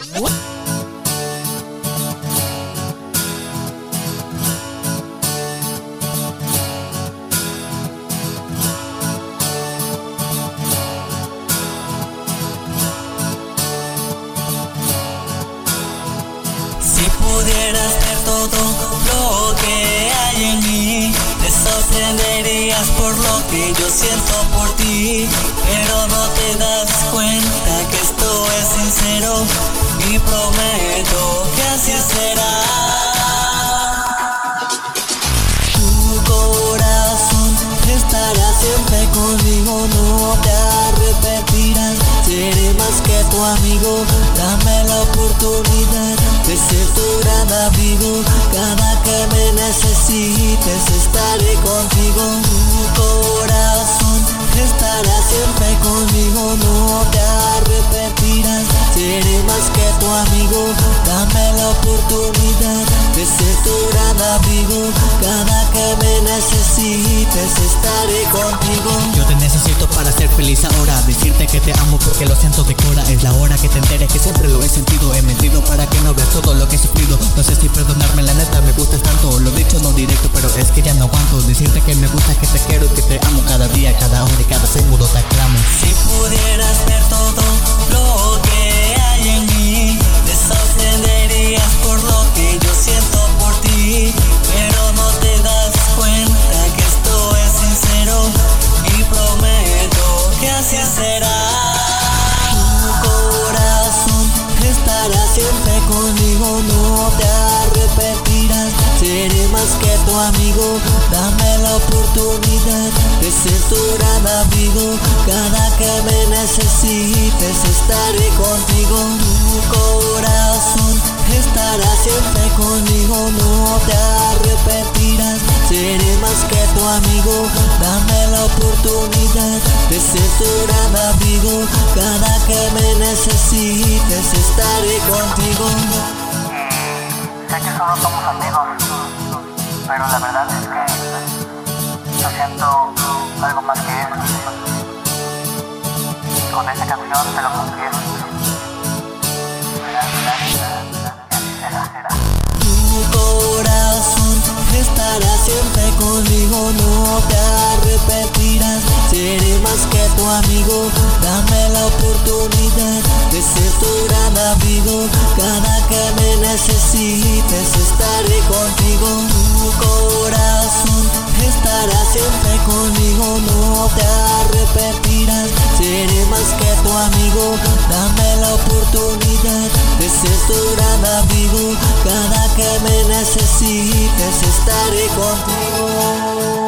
Si pudieras ver todo lo que hay en mí, te sorprenderías por lo que yo siento por ti. Pero no te das cuenta que esto es sincero y prometo que así será. Tu corazón estará siempre conmigo, no te arrepentirás. Seré más que tu amigo, dame la oportunidad de ser tu gran amigo. Cada que me necesites estaré contigo. Seré más que tu amigo, dame la oportunidad de ser tu gran amigo. Cada que me necesites estaré contigo. Yo te necesito para ser feliz ahora Decirte que te amo porque lo siento de cora Es la hora que te enteres que siempre lo he sentido He mentido para que no veas todo lo que he sufrido más que tu amigo, dame la oportunidad de ser tu gran amigo. Cada que me necesites estaré contigo. Tu corazón estará siempre conmigo, no te arrepentirás. Seré más que tu amigo, dame la oportunidad de ser tu gran amigo. Cada que me necesites estaré contigo. Sé que solo somos amigos, pero la verdad es que yo siento algo más que eso. Con esta canción te lo confieso. Tu corazón estará siempre conmigo, no te arrepentirás. Seré más que tu amigo, dame la oportunidad de ser tu gran amigo. Cada que me necesites estaré contigo. Te arrepentirás. Seré más que tu amigo, dame la oportunidad de ser tu gran amigo. Cada que me necesites estaré contigo.